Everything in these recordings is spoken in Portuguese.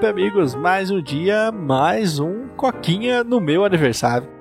sempre, amigos. Mais um dia, mais um Coquinha no meu aniversário.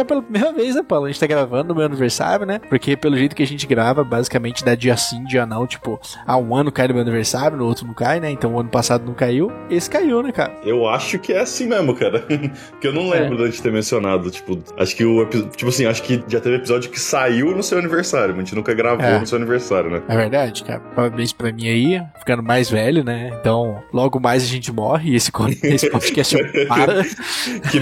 É pela primeira vez, né, Paulo? A gente tá gravando no meu aniversário, né? Porque pelo jeito que a gente grava, basicamente dá dia sim, dia não. Tipo, ah, um ano cai no meu aniversário, no outro não cai, né? Então o ano passado não caiu, esse caiu, né, cara? Eu acho que é assim mesmo, cara. Porque eu não lembro é. de ter mencionado. Tipo, acho que o episódio. Tipo assim, acho que já teve episódio que saiu no seu aniversário, mas a gente nunca gravou é. no seu aniversário, né? É verdade, cara. Parabéns pra mim aí, ficando mais velho, né? Então, logo mais a gente morre e esse, esse podcast para. que,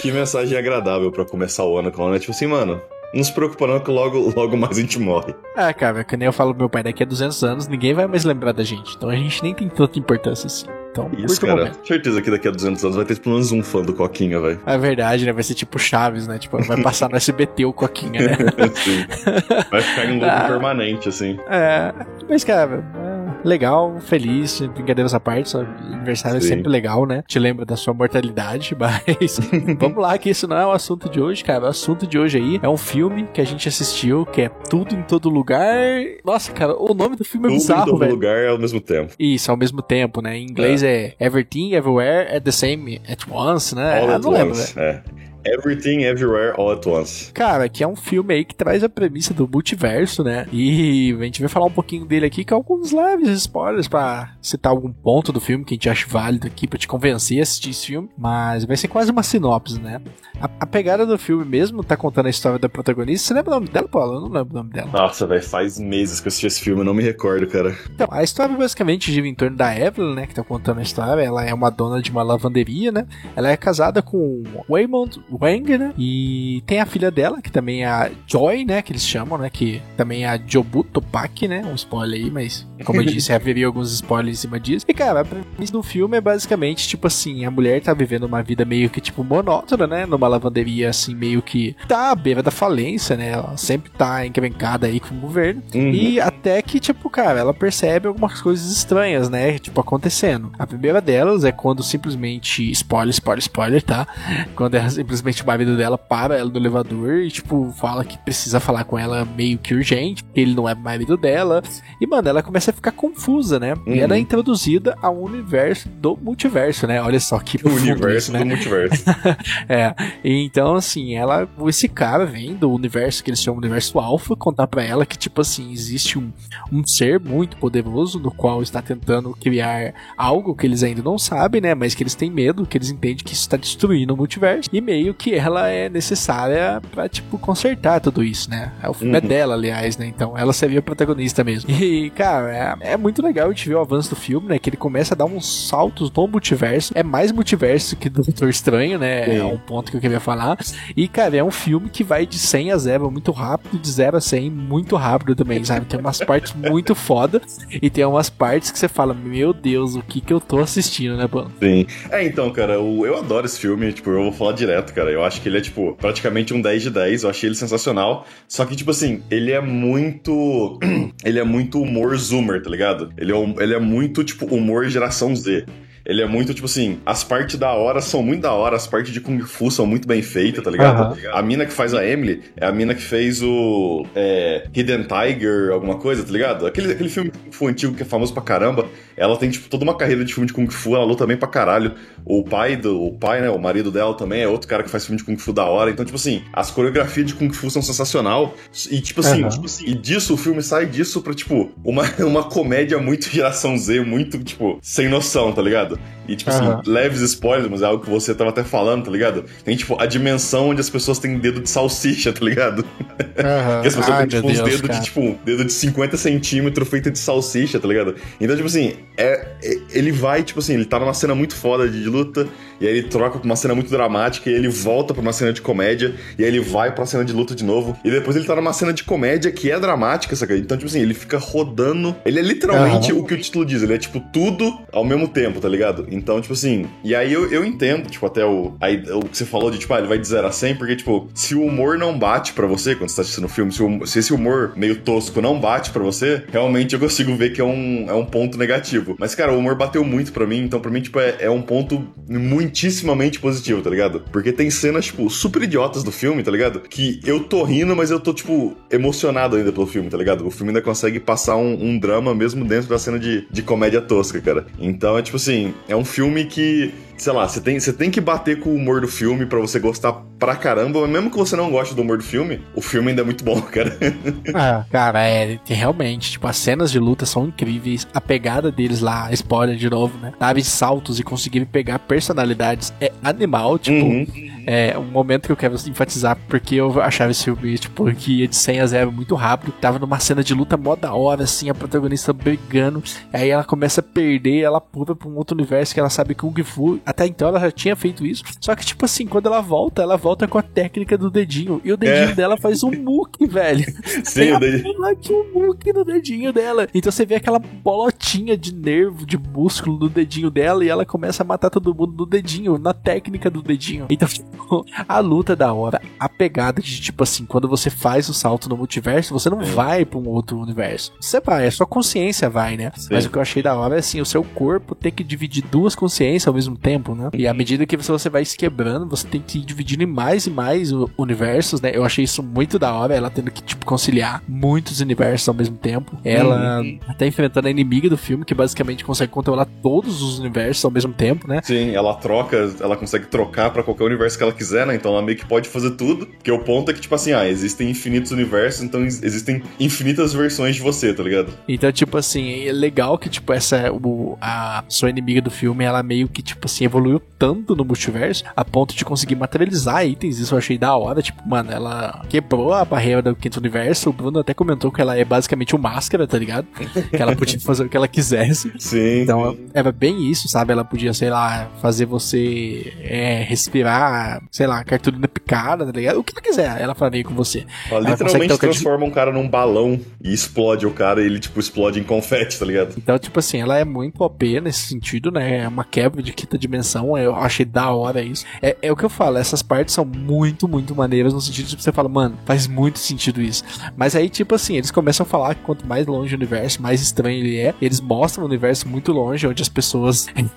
que mensagem agradável pra começar começar o ano com ela, né? Tipo assim, mano, não se preocupa não que logo, logo mais a gente morre. Ah, cara, que nem eu falo pro meu pai, daqui a 200 anos ninguém vai mais lembrar da gente. Então a gente nem tem tanta importância assim. Então, Isso, cara. Certeza que daqui a 200 anos vai ter pelo menos um fã do Coquinha, velho. É verdade, né? Vai ser tipo Chaves, né? Tipo, vai passar no SBT o Coquinha, né? Sim. Vai ficar em loop ah, permanente, assim. É. Mas, cara, legal, feliz, brincadeira essa parte, sabe? Aniversário é Sim. é sempre legal, né? Te lembra da sua mortalidade, mas vamos lá, que isso não é o assunto de hoje, cara. O assunto de hoje aí é um filme que a gente assistiu, que é Tudo em Todo Lugar. Nossa, cara, o nome do filme é Tudo bizarro, velho. Tudo em todo lugar ao mesmo tempo. Isso, ao mesmo tempo, né? Em inglês é é Everything, Everywhere, at the same, at once, né? All at não lembro, é. Everything Everywhere All at Once. Cara, que é um filme aí que traz a premissa do multiverso, né? E a gente vai falar um pouquinho dele aqui com alguns leves spoilers para citar algum ponto do filme que a gente acha válido aqui para te convencer a assistir esse filme. Mas vai ser quase uma sinopse, né? A, a, pegada do filme mesmo tá contando a história da protagonista. Você lembra o nome dela, Paulo? Eu não lembro o nome dela. Nossa, velho, faz meses que eu assisti esse filme, eu não me recordo, cara. Então, a história basicamente gira em torno da Evelyn, né? Que tá contando a história. Ela é uma dona de uma lavanderia, né? Ela é casada com Waymond Wang, né? E tem a filha dela, que também é a Joy, né? Que eles chamam, né? Que também é a Jobuto Pak, né? Um spoiler aí, mas como eu disse, haveria alguns spoilers em cima disso. E cara, a premissa do filme é basicamente tipo assim: a mulher tá vivendo uma vida meio que tipo monótona, né? Numa lavanderia assim, meio que tá à beira da falência, né? Ela sempre tá encrencada aí com o governo. Uhum. E até que, tipo, cara, ela percebe algumas coisas estranhas, né? Tipo, acontecendo. A primeira delas é quando simplesmente. Spoiler, spoiler, spoiler, tá? Quando ela simplesmente o marido dela para ela no elevador e, tipo, fala que precisa falar com ela meio que urgente, porque ele não é marido dela. E, mano, ela começa a ficar confusa, né? Uhum. E ela é uhum. introduzida ao universo do multiverso, né? Olha só que o universo isso, né? do multiverso. é. Então, assim, ela, esse cara vem do universo que eles chamam de universo alfa, contar para ela que, tipo assim, existe um, um ser muito poderoso no qual está tentando criar algo que eles ainda não sabem, né? Mas que eles têm medo, que eles entendem que isso está destruindo o multiverso. E meio que ela é necessária para tipo, consertar tudo isso, né? O filme é uhum. é dela, aliás, né? Então ela seria a protagonista mesmo. E, cara, é, é muito legal a gente ver o avanço do filme, né? Que ele começa a dar uns saltos no multiverso. É mais multiverso que do Doutor Estranho, né? É um ponto que eu queria falar. E, cara, é um filme que vai de 100 a 0 muito rápido, de 0 a 100 muito rápido também, sabe? Tem umas partes muito foda e tem umas partes que você fala, meu Deus, o que que eu tô assistindo, né, mano? Sim. É, então, cara, eu, eu adoro esse filme, tipo, eu vou falar direto, cara. Eu acho que ele é, tipo, praticamente um 10 de 10. Eu achei ele sensacional. Só que, tipo assim, ele é muito. ele é muito humor zoomer, tá ligado? Ele é, ele é muito, tipo, humor geração Z. Ele é muito, tipo assim, as partes da hora são muito da hora, as partes de Kung Fu são muito bem feitas, tá ligado? Uhum. A mina que faz a Emily é a mina que fez o é, Hidden Tiger, alguma coisa, tá ligado? Aquele, aquele filme Kung Fu antigo que é famoso pra caramba. Ela tem, tipo, toda uma carreira de filme de Kung Fu, ela luta bem pra caralho. O pai do. O pai, né? O marido dela também é outro cara que faz filme de Kung Fu da hora. Então, tipo assim, as coreografias de Kung Fu são sensacional. E, tipo assim, uhum. tipo assim, e disso, o filme sai disso pra, tipo, uma, uma comédia muito geração Z, muito, tipo, sem noção, tá ligado? E, tipo uhum. assim, leves spoilers, mas é algo que você tava até falando, tá ligado? Tem, tipo, a dimensão onde as pessoas têm dedo de salsicha, tá ligado? Uhum. que as pessoas Ai, têm, tipo, uns dedos de, tipo, dedo de 50 centímetros feito de salsicha, tá ligado? Então, tipo assim, é, é, ele vai, tipo assim, ele tá numa cena muito foda de luta, e aí ele troca pra uma cena muito dramática, e ele volta pra uma cena de comédia, e aí ele vai pra cena de luta de novo, e depois ele tá numa cena de comédia que é dramática, saca? Então, tipo assim, ele fica rodando. Ele é literalmente uhum. o que o título diz, ele é, tipo, tudo ao mesmo tempo, tá ligado? Então, tipo assim, e aí eu, eu entendo, tipo, até o, aí, o que você falou de, tipo, ah, ele vai de 0 a 100, porque, tipo, se o humor não bate para você quando você tá assistindo o filme, se, o, se, esse humor meio tosco não bate para você, realmente eu consigo ver que é um, é um ponto negativo. Mas, cara, o humor bateu muito para mim, então pra mim, tipo, é, é um ponto muito muitíssimamente positivo, tá ligado? Porque tem cenas, tipo, super idiotas do filme, tá ligado? Que eu tô rindo, mas eu tô, tipo, emocionado ainda pelo filme, tá ligado? O filme ainda consegue passar um, um drama mesmo dentro da cena de, de comédia tosca, cara. Então é tipo assim, é um filme que sei lá, você tem, você tem que bater com o humor do filme para você gostar pra caramba, mas mesmo que você não goste do humor do filme, o filme ainda é muito bom, cara. ah, cara, é, realmente, tipo, as cenas de luta são incríveis, a pegada deles lá, spoiler de novo, né? Dar saltos e conseguir pegar é animal, tipo, uhum. É um momento que eu quero enfatizar, porque eu achava esse filme, tipo, que ia de 100 a 0 muito rápido, tava numa cena de luta mó da hora, assim, a protagonista brigando, aí ela começa a perder, ela pula pra um outro universo que ela sabe Kung Fu até então ela já tinha feito isso. Só que, tipo assim, quando ela volta, ela volta com a técnica do dedinho. E o dedinho é. dela faz um muque, velho. Sim, o dedinho. um muque no dedinho dela. Então você vê aquela bolotinha de nervo, de músculo no dedinho dela e ela começa a matar todo mundo no dedinho, na técnica do dedinho. Então, a luta da hora, a pegada de, tipo assim, quando você faz o salto no multiverso, você não é. vai pra um outro universo. Você vai, a sua consciência vai, né? Sim. Mas o que eu achei da hora é assim, o seu corpo ter que dividir duas consciências ao mesmo tempo né? E à medida que você vai se quebrando, você tem que ir dividindo em mais e mais universos, né? Eu achei isso muito da hora, ela tendo que, tipo, conciliar muitos universos ao mesmo tempo. Ela uhum. até enfrentando a inimiga do filme, que basicamente consegue controlar todos os universos ao mesmo tempo, né? Sim, ela troca, ela consegue trocar para qualquer universo que ela quiser, né? Então ela meio que pode fazer tudo. Porque o ponto é que, tipo assim, ah, existem infinitos universos, então existem infinitas versões de você, tá ligado? Então, tipo assim, é legal que, tipo, essa, o, a sua inimiga do filme, ela meio que, tipo assim, evoluiu tanto no multiverso a ponto de conseguir materializar itens. Isso eu achei da hora. Tipo, mano, ela quebrou a barreira do quinto universo. O Bruno até comentou que ela é basicamente o um máscara, tá ligado? Que ela podia fazer o que ela quisesse. Sim. Então era bem isso, sabe? Ela podia, sei lá, fazer você é, respirar, sei lá, cartolina picada, tá ligado? O que ela quiser, ela faria com você. Ela, ela literalmente transforma de... um cara num balão e explode o cara e ele, tipo, explode em confete, tá ligado? Então, tipo assim, ela é muito OP nesse sentido, né? É uma quebra de quinta dimensão eu achei da hora isso. É, é o que eu falo, essas partes são muito, muito maneiras no sentido de que você fala, mano, faz muito sentido isso. Mas aí, tipo assim, eles começam a falar que quanto mais longe o universo, mais estranho ele é. Eles mostram o universo muito longe, onde as pessoas têm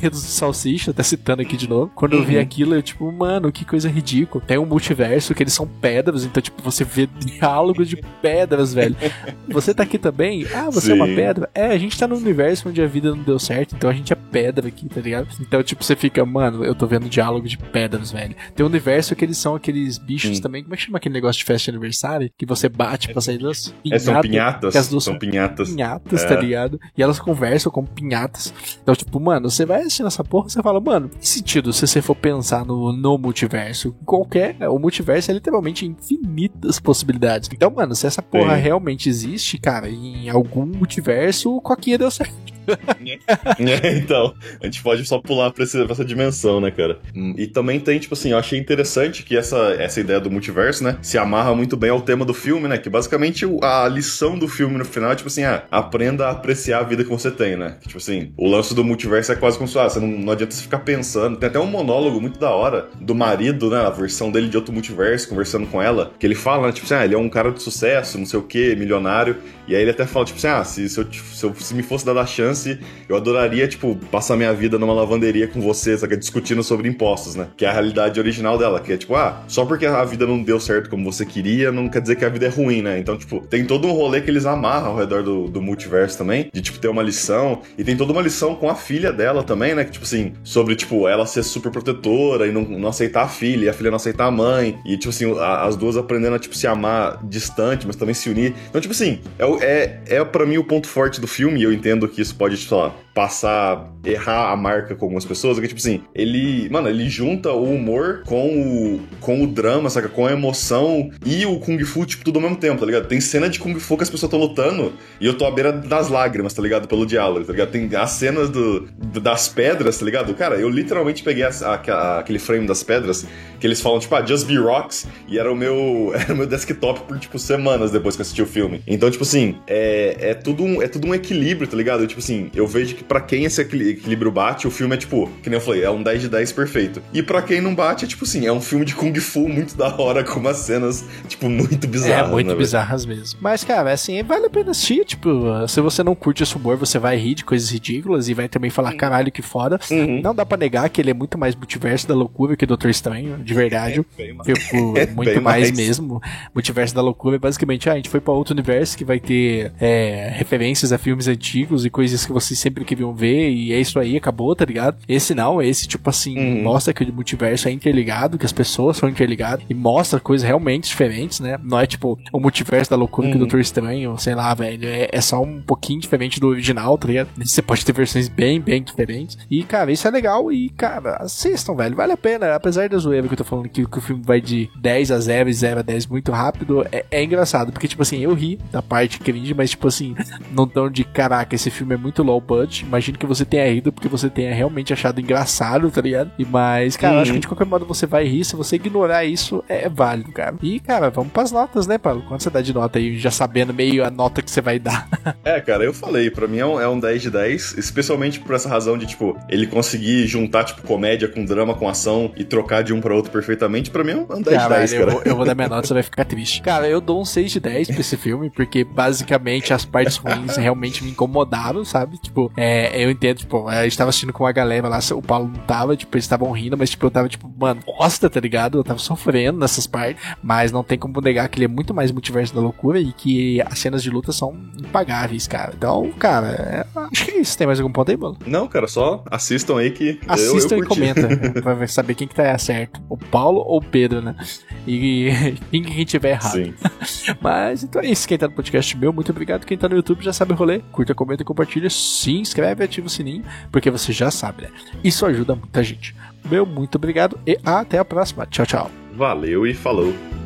dedos de salsicha, até citando aqui de novo. Quando uhum. eu vi uhum. aquilo, eu, tipo, mano, que coisa ridícula. Tem um multiverso que eles são pedras, então, tipo, você vê diálogos de pedras, velho. Você tá aqui também? Ah, você Sim. é uma pedra? É, a gente tá num universo onde a vida não deu certo, então a gente é pedra aqui, tá ligado? Então, tipo, você fica mano, eu tô vendo diálogo de pedras, velho. Tem um universo que eles são aqueles bichos Sim. também. Como é que chama aquele negócio de festa de aniversário? Que você bate pra sair das pinhadas. É, são pinhatas. As duas são pinhatas. Pinhatas, tá é. tá ligado? E elas conversam com pinhatas. Então, tipo, mano, você vai assistindo essa porra, você fala, mano, que sentido se você for pensar no, no multiverso? Qualquer. O multiverso é literalmente infinitas possibilidades. Então, mano, se essa porra Sim. realmente existe, cara, em algum multiverso, o Coquinha deu certo. é, então, a gente pode só pular pra, esse, pra, essa dimensão, né, cara? E também tem, tipo assim, eu achei interessante que essa, essa ideia do multiverso, né, se amarra muito bem ao tema do filme, né? Que basicamente a lição do filme no final é, tipo assim, ah, aprenda a apreciar a vida que você tem, né? Que, tipo assim, o lance do multiverso é quase como se, ah, você não, não adianta você ficar pensando. Tem até um monólogo muito da hora do marido, né, a versão dele de outro multiverso, conversando com ela, que ele fala, né, tipo assim, ah, ele é um cara de sucesso, não sei o que, milionário, e aí ele até fala, tipo assim, ah, se, se, eu, se, eu, se me fosse dada a chance, eu adoraria, tipo, passar minha vida numa lavanderia com você, sabe, discutindo sobre impostos, né? Que é a realidade original dela, que é tipo, ah, só porque a vida não deu certo como você queria, não quer dizer que a vida é ruim, né? Então, tipo, tem todo um rolê que eles amarram ao redor do, do multiverso também, de, tipo, ter uma lição, e tem toda uma lição com a filha dela também, né? Que, tipo assim, sobre, tipo, ela ser super protetora e não, não aceitar a filha, e a filha não aceitar a mãe, e, tipo assim, a, as duas aprendendo a, tipo, se amar distante, mas também se unir. Então, tipo assim, é, é, é para mim o ponto forte do filme, e eu entendo que isso pode, sei lá, passar, errar a marca com algumas pessoas, é que, tipo assim, ele, mano, ele junta o humor com o, com o drama, saca? Com a emoção e o Kung Fu, tipo, tudo ao mesmo tempo, tá ligado? Tem cena de Kung Fu que as pessoas estão lutando e eu tô à beira das lágrimas, tá ligado? Pelo diálogo, tá ligado? Tem as cenas do, das pedras, tá ligado? Cara, eu literalmente peguei a, a, aquele frame das pedras que eles falam, tipo, ah, Just Be Rocks, e era o meu, era o meu desktop por, tipo, semanas depois que eu assisti o filme. Então, tipo assim, é, é, tudo um, é tudo um equilíbrio, tá ligado? Tipo assim, eu vejo que pra quem esse equilíbrio bate, o filme é tipo, que nem eu falei, é um 10 de 10 perfeito. E pra quem não bate, é tipo assim, é um filme de Kung Fu muito da hora, com umas cenas, tipo, muito bizarras. É, muito né, bizarras mesmo. Mas, cara, assim, vale a pena assistir. Tipo, se você não curte esse humor, você vai rir de coisas ridículas e vai também falar, caralho, que foda. Uhum. Não dá pra negar que ele é muito mais multiverso da loucura que Doutor Estranho, de verdade. É, mais. Tipo, é muito mais, mais, mesmo. Multiverso da loucura é basicamente, ah, a gente foi pra outro universo que vai ter é, referências a filmes antigos e coisas que vocês sempre queriam ver, e é isso aí, acabou, tá ligado? Esse não, esse, tipo assim, uhum. mostra que o multiverso é interligado, que as pessoas são interligadas, e mostra coisas realmente diferentes, né? Não é tipo o multiverso da loucura uhum. que o Doutor Estranho, sei lá, velho. É, é, só um pouquinho diferente do original, tá ligado? Você pode ter versões bem, bem diferentes. E, cara, isso é legal e, cara, assistam, velho. Vale a pena. Apesar da zoeira que eu tô falando que, que o filme vai de 10 a 0 e 0 a 10 muito rápido, é, é engraçado. Porque, tipo assim, eu ri da parte cringe, mas, tipo assim, não tão de caraca, esse filme é muito low budget. Imagino que você tenha rido porque você tenha realmente achado engraçado, tá ligado? E, mas, cara, uhum. acho que de qualquer modo você vai rir. Se você ignorar isso, é válido, cara. E, cara, vamos pras notas, né, Paulo? Quanto você dá de nota aí, já sabendo meio a nota que você vai dar? é, cara, eu falei, pra mim é um, é um 10 de 10, especialmente por essa razão de, tipo, ele conseguir juntar, tipo, comédia com drama, com ação e trocar de um pra outro perfeitamente, pra mim é um 10 de 10, cara. Eu vou, eu vou dar minha nota, você vai ficar triste. Cara, eu dou um 6 de 10 pra esse filme, porque basicamente as partes ruins realmente me incomodaram, sabe? Tipo, é, eu entendo, tipo, a gente tava assistindo com uma galera lá, o Paulo não tava, tipo, eles estavam rindo, mas, tipo, eu tava, tipo, mano, gosta, tá ligado? Eu tava sofrendo nessas partes, mas não tem como negar que ele é muito mais multiverso da loucura e que as cenas de luta são impagáveis, cara. Então, cara, é, acho que é isso. Tem mais algum ponto aí, mano? Não, cara, só assistam aí que. Assistam eu, eu e comentem pra saber quem que tá certo. O Paulo ou o Pedro, né? E quem que tiver errado. Sim. Mas então é isso. Quem tá no podcast meu, muito obrigado. Quem tá no YouTube já sabe o rolê. Curta, comenta, compartilha, se inscreve, ativa o sininho, porque você já sabe, né? Isso ajuda muita gente. Meu muito obrigado e até a próxima. Tchau, tchau. Valeu e falou.